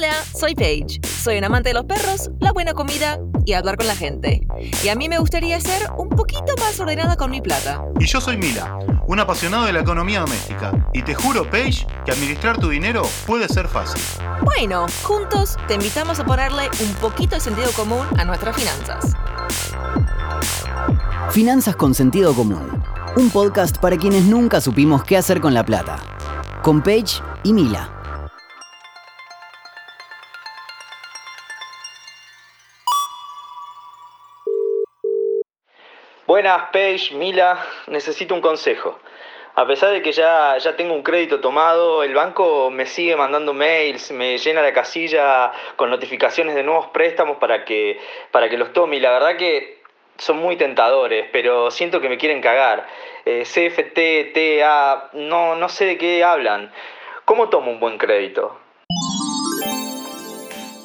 Hola, soy Paige. Soy un amante de los perros, la buena comida y hablar con la gente. Y a mí me gustaría ser un poquito más ordenada con mi plata. Y yo soy Mila, un apasionado de la economía doméstica. Y te juro, Paige, que administrar tu dinero puede ser fácil. Bueno, juntos te invitamos a ponerle un poquito de sentido común a nuestras finanzas. Finanzas con sentido común. Un podcast para quienes nunca supimos qué hacer con la plata. Con Paige y Mila. Buenas, Paige, Mila, necesito un consejo. A pesar de que ya, ya tengo un crédito tomado, el banco me sigue mandando mails, me llena la casilla con notificaciones de nuevos préstamos para que, para que los tome. Y la verdad que son muy tentadores, pero siento que me quieren cagar. Eh, CFT, TA, no, no sé de qué hablan. ¿Cómo tomo un buen crédito?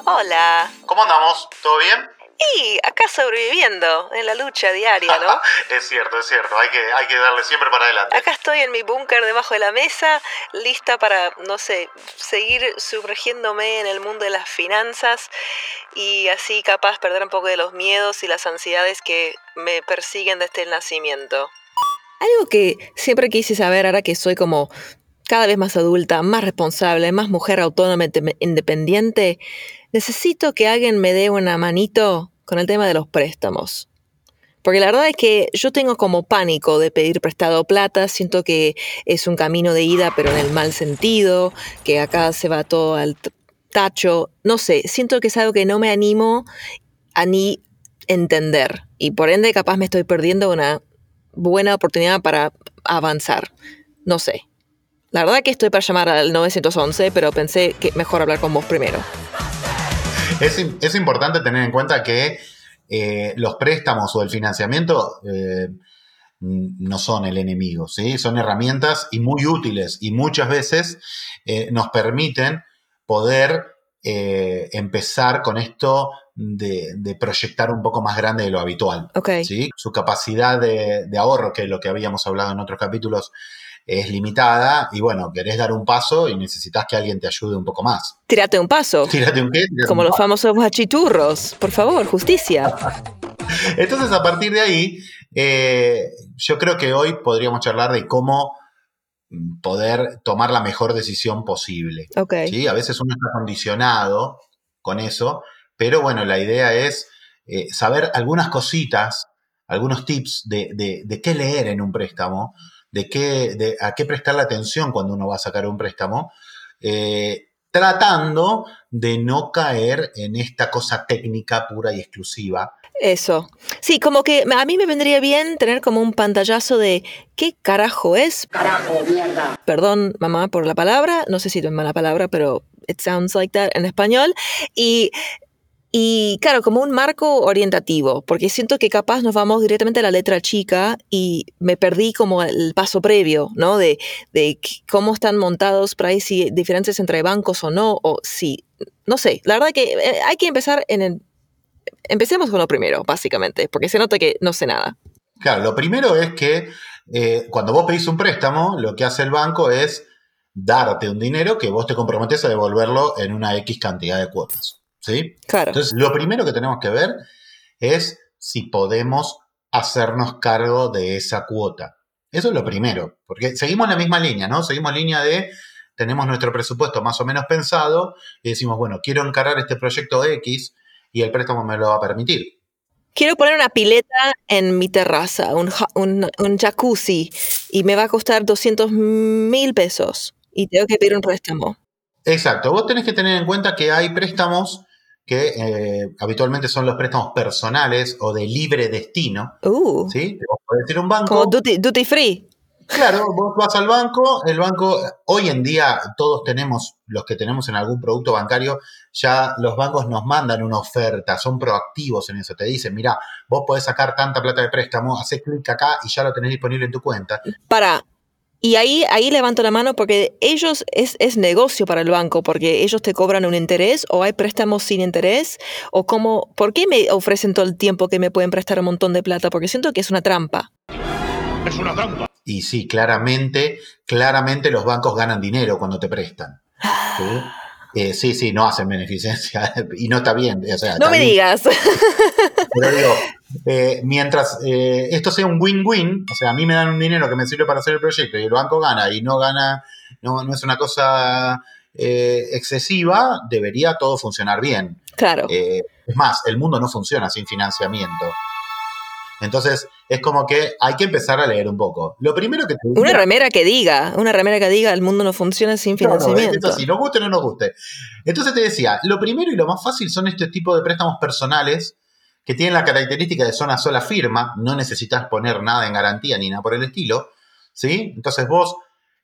Hola. ¿Cómo andamos? ¿Todo bien? Y acá sobreviviendo en la lucha diaria, ¿no? es cierto, es cierto. Hay que, hay que darle siempre para adelante. Acá estoy en mi búnker debajo de la mesa, lista para, no sé, seguir sumergiéndome en el mundo de las finanzas y así capaz perder un poco de los miedos y las ansiedades que me persiguen desde el nacimiento. Algo que siempre quise saber ahora que soy como cada vez más adulta, más responsable, más mujer autónoma, independiente, necesito que alguien me dé una manito con el tema de los préstamos. Porque la verdad es que yo tengo como pánico de pedir prestado plata, siento que es un camino de ida pero en el mal sentido, que acá se va todo al tacho, no sé, siento que es algo que no me animo a ni entender y por ende capaz me estoy perdiendo una buena oportunidad para avanzar, no sé. La verdad que estoy para llamar al 911, pero pensé que mejor hablar con vos primero. Es, importante tener en cuenta que eh, los préstamos o el financiamiento eh, no son el enemigo, ¿sí? son herramientas y muy útiles y muchas veces eh, nos permiten poder empezar con esto de, proyectar un poco más grande de lo habitual. ¿sí? Su capacidad de, de ahorro, que es lo que habíamos hablado en otros capítulos, es limitada y bueno, querés dar un paso y necesitas que alguien te ayude un poco más. Tírate un paso. Tírate un qué. Como los famosos bachiturros. Por favor, justicia. Entonces, a partir de ahí, eh, yo creo que hoy podríamos charlar de cómo poder tomar la mejor decisión posible. Okay. ¿sí? A veces uno está condicionado con eso, pero bueno, la idea es eh, saber algunas cositas, algunos tips de, de qué leer en un préstamo de, qué, de a qué prestarle atención cuando uno va a sacar un préstamo, eh, tratando de no caer en esta cosa técnica pura y exclusiva. Eso. Sí, como que a mí me vendría bien tener como un pantallazo de qué carajo es. Carajo, mierda. Perdón, mamá, por la palabra. No sé si es mala palabra, pero it sounds like that en español. Y y claro, como un marco orientativo, porque siento que capaz nos vamos directamente a la letra chica y me perdí como el paso previo, ¿no? De, de cómo están montados por ahí, si diferencias entre bancos o no, o si, no sé, la verdad que eh, hay que empezar en el... Empecemos con lo primero, básicamente, porque se nota que no sé nada. Claro, lo primero es que eh, cuando vos pedís un préstamo, lo que hace el banco es darte un dinero que vos te comprometes a devolverlo en una X cantidad de cuotas. ¿Sí? Claro. Entonces, lo primero que tenemos que ver es si podemos hacernos cargo de esa cuota. Eso es lo primero, porque seguimos la misma línea, ¿no? Seguimos línea de, tenemos nuestro presupuesto más o menos pensado y decimos, bueno, quiero encarar este proyecto X y el préstamo me lo va a permitir. Quiero poner una pileta en mi terraza, un, un jacuzzi, y me va a costar 200 mil pesos y tengo que pedir un préstamo. Exacto, vos tenés que tener en cuenta que hay préstamos que eh, habitualmente son los préstamos personales o de libre destino. Uh. ¿Sí? Vos podés ir a un banco. Como duty, free. Claro, vos vas al banco, el banco, hoy en día todos tenemos, los que tenemos en algún producto bancario, ya los bancos nos mandan una oferta, son proactivos en eso, te dicen, mira, vos podés sacar tanta plata de préstamo, haces clic acá y ya lo tenés disponible en tu cuenta. Para, y ahí, ahí levanto la mano porque ellos es, es, negocio para el banco, porque ellos te cobran un interés o hay préstamos sin interés, o cómo, ¿por qué me ofrecen todo el tiempo que me pueden prestar un montón de plata? Porque siento que es una trampa. Es una trampa. Y sí, claramente, claramente los bancos ganan dinero cuando te prestan. Eh, sí, sí, no hacen beneficencia y no está bien. no me digas. Pero digo, eh, mientras eh, esto sea un win-win, o sea, a mí me dan un dinero que me sirve para hacer el proyecto y el banco gana y no gana, no, no es una cosa excesiva, debería todo funcionar bien. Claro. es más, el mundo no funciona sin financiamiento. Entonces, es como que hay que empezar a leer un poco. Lo primero que te Una remera que diga, una remera que diga, el mundo no funciona sin financiamiento. si nos guste o no nos guste. Entonces te decía, lo primero y lo más fácil son este tipo de préstamos personales que tienen la característica de son a sola firma, no necesitas poner nada en garantía ni nada por el estilo, ¿sí? Entonces vos,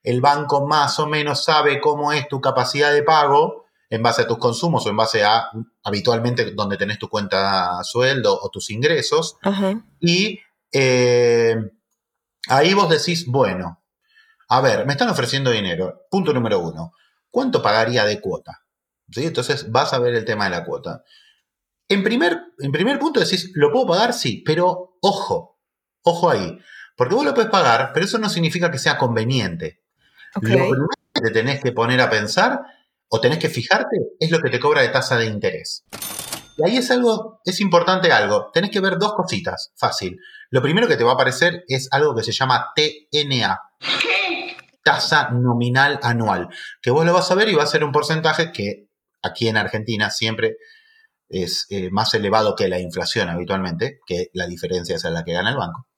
el banco más o menos sabe cómo es tu capacidad de pago en base a tus consumos o en base a habitualmente donde tenés tu cuenta sueldo o tus ingresos. Y eh, ahí vos decís, bueno, a ver, me están ofreciendo dinero. Punto número uno. ¿Cuánto pagaría de cuota? ¿Sí? Entonces vas a ver el tema de la cuota. En primer, en primer punto decís, ¿lo puedo pagar? Sí, pero ojo, ojo ahí. Porque vos lo puedes pagar, pero eso no significa que sea conveniente. Lo primero que te tenés que poner a pensar o tenés que fijarte es lo que te cobra de tasa de interés. Y ahí es algo, es importante algo. Tenés que ver dos cositas, fácil. Lo primero que te va a aparecer es algo que se llama TNA. Tasa nominal anual. Que vos lo vas a ver y va a ser un porcentaje que aquí en Argentina siempre es eh, más elevado que la inflación habitualmente, que la diferencia es la que gana el banco.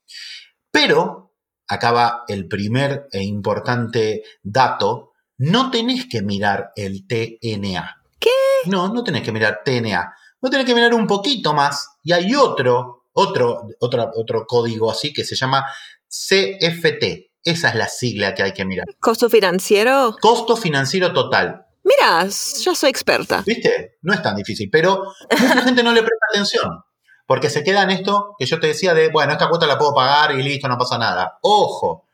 Pero acaba el primer e importante dato no tenés que mirar el TNA. ¿Qué? No, no tenés que mirar TNA. No tenés que mirar un poquito más y hay otro, otro, otro, otro código así que se llama CFT. Esa es la sigla que hay que mirar. ¿Costo financiero? Costo financiero total. Mira, yo soy experta. ¿Viste? No es tan difícil, pero mucha gente no le presta atención. Porque se queda en esto que yo te decía de, bueno, esta cuota la puedo pagar y listo, no pasa nada. Ojo,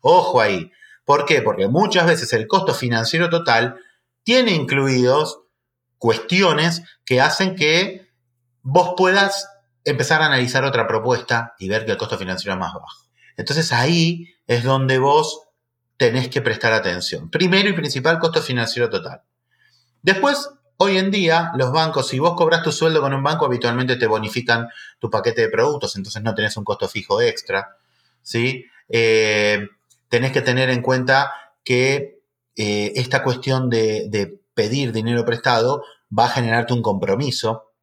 ojo ahí. ¿Por qué? Porque muchas veces el costo financiero total tiene incluidos cuestiones que hacen que vos puedas empezar a analizar otra propuesta y ver que el costo financiero es más bajo. Entonces ahí es donde vos tenés que prestar atención. Primero y principal, costo financiero total. Después, hoy en día, los bancos, si vos cobras tu sueldo con un banco, habitualmente te bonifican tu paquete de productos, entonces no tenés un costo fijo extra. ¿sí? Eh, tenés que tener en cuenta que eh, esta cuestión de, pedir dinero prestado va a generarte un compromiso.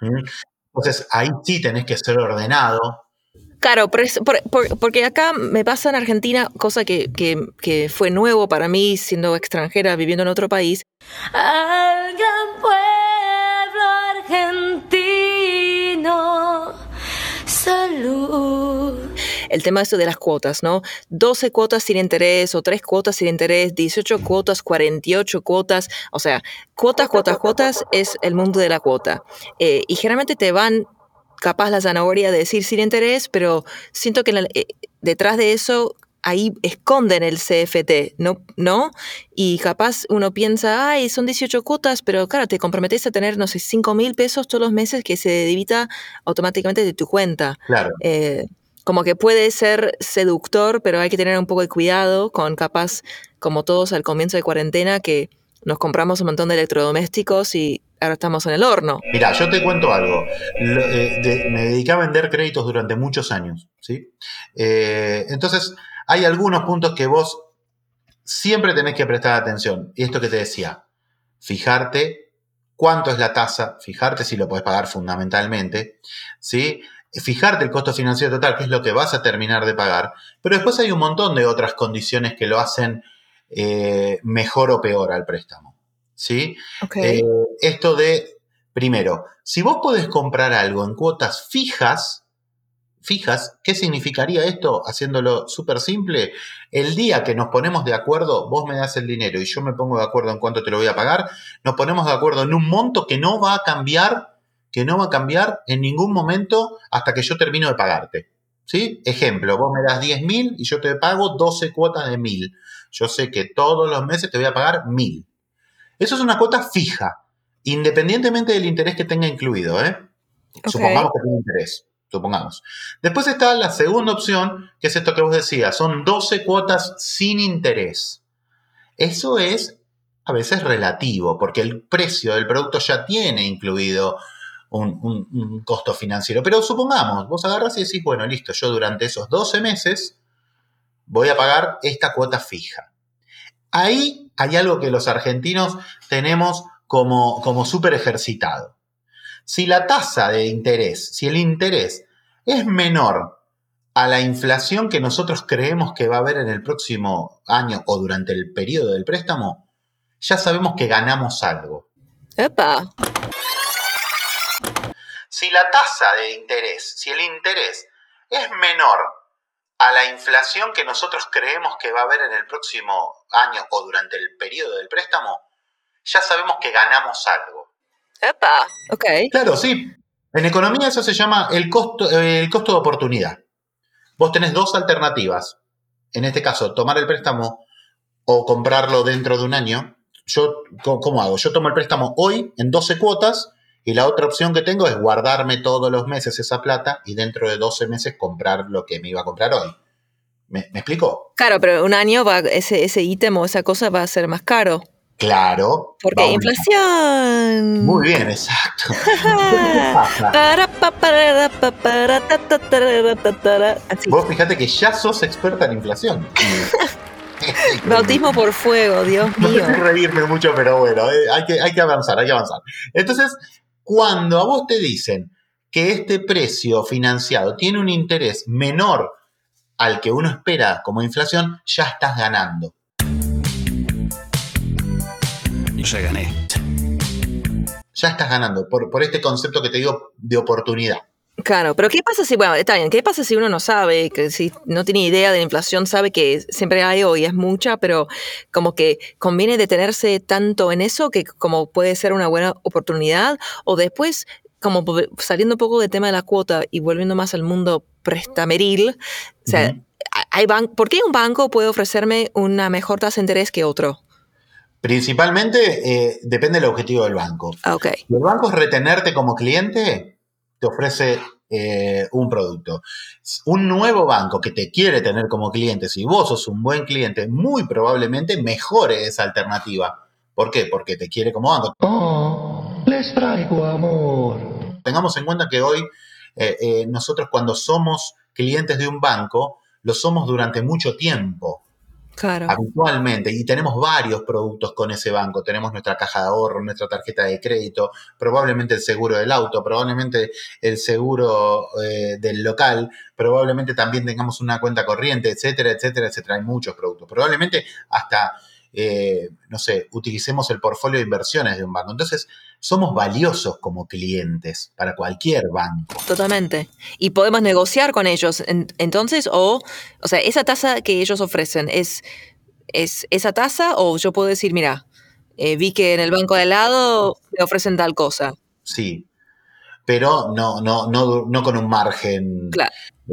Entonces ahí sí tenés que ser ordenado. Claro, porque acá me pasa en Argentina, cosa que, que, fue nuevo para mí siendo extranjera, viviendo en otro país. Al gran pueblo argentino, salud el tema esto de las cuotas, ¿no? 12 cuotas sin interés o 3 cuotas sin interés, 18 cuotas, 48 cuotas, o sea, cuotas, cuotas, cuotas es el mundo de la cuota. Eh, y generalmente te van capaz la zanahoria de decir sin interés, pero siento que eh, detrás de eso ahí esconden el CFT, ¿no? ¿no? Y capaz uno piensa, ay, son 18 cuotas, pero claro, te comprometes a tener, no sé, 5 mil pesos todos los meses que se debita automáticamente de tu cuenta. Claro. Eh, como que puede ser seductor, pero hay que tener un poco de cuidado con capaz, como todos al comienzo de cuarentena, que nos compramos un montón de electrodomésticos y ahora estamos en el horno. Mira, yo te cuento algo. Eh, me dediqué a vender créditos durante muchos años, ¿sí? Eh, entonces, hay algunos puntos que vos siempre tenés que prestar atención. Y esto que te decía, fijarte cuánto es la tasa, fijarte si lo puedes pagar fundamentalmente, ¿sí? fijarte el costo financiero total, que es lo que vas a terminar de pagar, pero después hay un montón de otras condiciones que lo hacen eh, mejor o peor al préstamo. ¿sí? Eh, esto de, primero, si vos podés comprar algo en cuotas fijas, fijas, ¿qué significaría esto? Haciéndolo súper simple, el día que nos ponemos de acuerdo, vos me das el dinero y yo me pongo de acuerdo en cuánto te lo voy a pagar, nos ponemos de acuerdo en un monto que no va a cambiar que no va a cambiar en ningún momento hasta que yo termino de pagarte. ¿Sí? Ejemplo, vos me das 10.000 y yo te pago 12 cuotas de 1.000. Yo sé que todos los meses te voy a pagar 1.000. Eso es una cuota fija, independientemente del interés que tenga incluido. ¿eh? Supongamos que tiene interés. Supongamos. Después está la segunda opción, que es esto que vos decías, son 12 cuotas sin interés. Eso es a veces relativo, porque el precio del producto ya tiene incluido un, costo financiero. Pero supongamos, vos agarras y decís, bueno, listo, yo durante esos 12 meses voy a pagar esta cuota fija. Ahí hay algo que los argentinos tenemos como, como súper ejercitado. Si la tasa de interés, si el interés es menor a la inflación que nosotros creemos que va a haber en el próximo año o durante el periodo del préstamo, ya sabemos que ganamos algo. ¡Epa! Si la tasa de interés, si el interés es menor a la inflación que nosotros creemos que va a haber en el próximo año o durante el periodo del préstamo, ya sabemos que ganamos algo. ¡Epa! Ok. Claro, sí. En economía eso se llama el costo, el costo de oportunidad. Vos tenés dos alternativas. En este caso, tomar el préstamo o comprarlo dentro de un año. Yo, ¿cómo hago? Yo tomo el préstamo hoy en 12 cuotas y la otra opción que tengo es guardarme todos los meses esa plata y dentro de 12 meses comprar lo que me iba a comprar hoy. ¿Me, explico? Claro, pero un año va, ese, ese ítem o esa cosa va a ser más caro. Claro. Porque inflación. Muy bien, exacto. Vos fíjate que ya sos experta en inflación. Bautismo por fuego, Dios mío. No sé reírme mucho, pero bueno, eh, hay, que, hay que avanzar, hay que avanzar. Entonces, cuando a vos te dicen que este precio financiado tiene un interés menor al que uno espera como inflación, ya estás ganando. Ya gané. Ya estás ganando por, por este concepto que te digo de oportunidad. Claro, pero ¿qué pasa si, bueno, está bien, ¿qué pasa si uno no sabe, que si no tiene idea de la inflación, sabe que siempre hay hoy es mucha, pero como que conviene detenerse tanto en eso que como puede ser una buena oportunidad o después como saliendo un poco del tema de la cuota y volviendo más al mundo prestameril, o sea, hay ¿por qué un banco puede ofrecerme una mejor tasa de interés que otro? Principalmente eh, depende del objetivo del banco. Ah, okay. Si el banco es retenerte como cliente, te ofrece eh, un producto. Un nuevo banco que te quiere tener como cliente, si vos sos un buen cliente, muy probablemente mejore esa alternativa. ¿Por qué? Porque te quiere como banco. Oh, les traigo amor. Tengamos en cuenta que hoy eh, nosotros cuando somos clientes de un banco, lo somos durante mucho tiempo habitualmente. Y tenemos varios productos con ese banco. Tenemos nuestra caja de ahorro, nuestra tarjeta de crédito, probablemente el seguro del auto, probablemente el seguro eh, del local, probablemente también tengamos una cuenta corriente, etcétera, etcétera, etcétera. Hay muchos productos. Probablemente hasta, eh, no sé, utilicemos el portfolio de inversiones de un banco. Entonces, somos valiosos como clientes para cualquier banco. Totalmente. Y podemos negociar con ellos. Entonces, o, o sea, esa tasa que ellos ofrecen es, es esa tasa o yo puedo decir, mira, eh, vi que en el banco de al lado me ofrecen tal cosa. Sí, pero no, no, no, no con un margen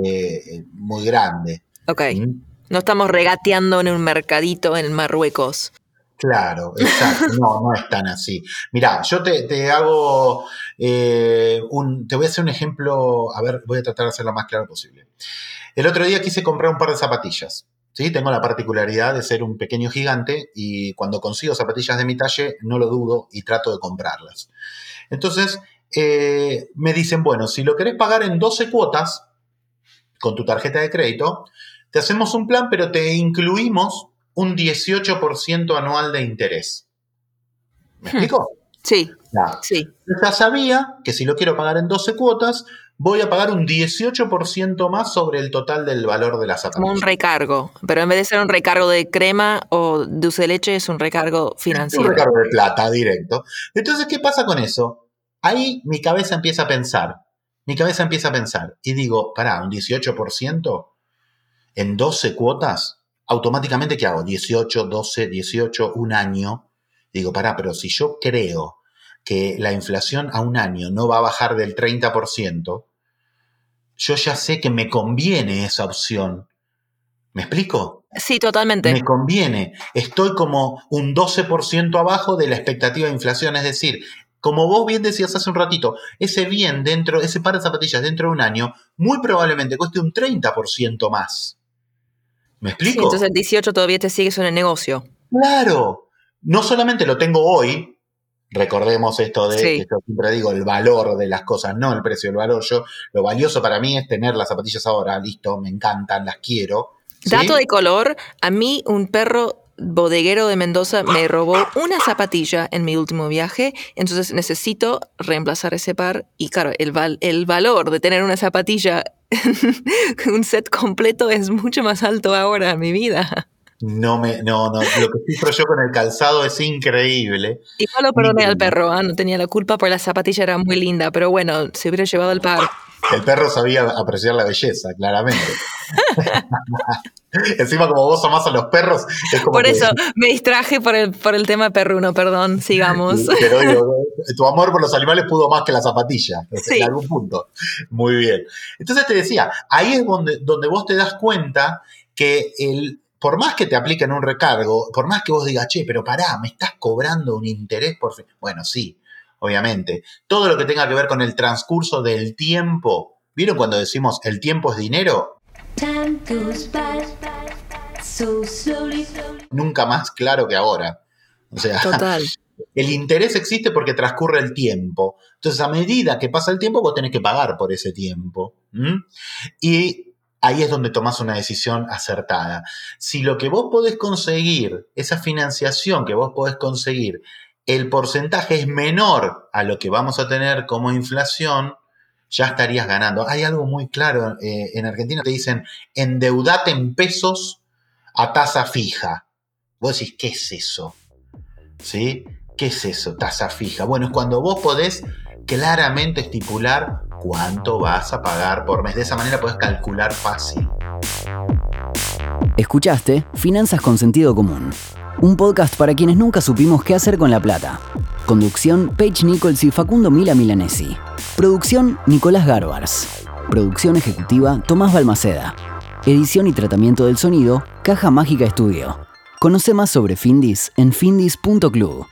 eh, muy grande. Ok. ¿Mm? No estamos regateando en un mercadito en Marruecos. Claro, exacto. No, no es tan así. Mirá, yo te, hago eh, un. Te voy a hacer un ejemplo. A ver, voy a tratar de hacerlo lo más claro posible. El otro día quise comprar un par de zapatillas. ¿sí? Tengo la particularidad de ser un pequeño gigante y cuando consigo zapatillas de mi talle no lo dudo y trato de comprarlas. Entonces, eh, me dicen, bueno, si lo querés pagar en 12 cuotas con tu tarjeta de crédito, te hacemos un plan, pero te incluimos un 18% anual de interés. ¿Me hmm. explico? Sí. sí. Yo ya sabía que si lo quiero pagar en 12 cuotas, voy a pagar un 18% más sobre el total del valor de la zapatilla. Como un recargo, pero en vez de ser un recargo de crema o dulce de leche, es un recargo financiero. Un recargo de plata directo. Entonces, ¿qué pasa con eso? Ahí mi cabeza empieza a pensar, mi cabeza empieza a pensar y digo, pará, un 18% en 12 cuotas, automáticamente, ¿qué hago? 18, 12, 18, un año. Digo, pará, pero si yo creo que la inflación a un año no va a bajar del 30%, yo ya sé que me conviene esa opción. ¿Me explico? Sí, totalmente. Me conviene. Estoy como un 12% abajo de la expectativa de inflación. Es decir, como vos bien decías hace un ratito, ese bien dentro, ese par de zapatillas dentro de un año, muy probablemente cueste un 30% más. ¿Me explico? entonces el 18 todavía te sigues en el negocio. Claro. no solamente lo tengo hoy, recordemos esto de, Sí. que yo siempre digo, el valor de las cosas, no el precio, el valor. Yo, lo valioso para mí es tener las zapatillas ahora, listo, me encantan, las quiero. ¿sí? Dato de color, a mí un perro bodeguero de Mendoza me robó una zapatilla en mi último viaje, entonces necesito reemplazar ese par y claro, el, val- el valor de tener una zapatilla, un set completo es mucho más alto ahora en mi vida. No me, no, no, lo que sufro yo con el calzado es increíble. Igual lo perdoné al perro, ah, no tenía la culpa porque la zapatilla era muy linda, pero bueno, se hubiera llevado el par. El perro sabía apreciar la belleza, claramente. Encima, como vos amás a los perros, es como Por que- eso me distraje por el, por el tema perruno, perdón, sigamos. Pero digo, tu amor por los animales pudo más que la zapatilla, Sí. en algún punto. Muy bien. Entonces te decía, ahí es donde, donde vos te das cuenta que el, por más que te apliquen un recargo, por más que vos digas, che, pero pará, me estás cobrando un interés por fin. Bueno, sí, obviamente. Todo lo que tenga que ver con el transcurso del tiempo. ¿Vieron cuando decimos el tiempo es dinero? Nunca más claro que ahora. O sea, Total. El interés existe porque transcurre el tiempo. Entonces, a medida que pasa el tiempo, vos tenés que pagar por ese tiempo. Y ahí es donde tomás una decisión acertada. Si lo que vos podés conseguir, esa financiación que vos podés conseguir, el porcentaje es menor a lo que vamos a tener como inflación, ya estarías ganando. Hay algo muy claro. eh, en Argentina te dicen, endeudate en pesos a tasa fija. Vos decís, ¿qué es eso? ¿Sí? ¿Qué es eso? Tasa fija. Bueno, es cuando vos podés claramente estipular cuánto vas a pagar por mes. De esa manera podés calcular fácil. Escuchaste Finanzas con Sentido Común, un podcast para quienes nunca supimos qué hacer con la plata. Conducción Paige Nichols y Facundo Mila Milanesi. Producción Nicolás Garbars. Producción ejecutiva Tomás Balmaceda. Edición y tratamiento del sonido Caja Mágica Estudio. Conoce más sobre Findis en findis.club.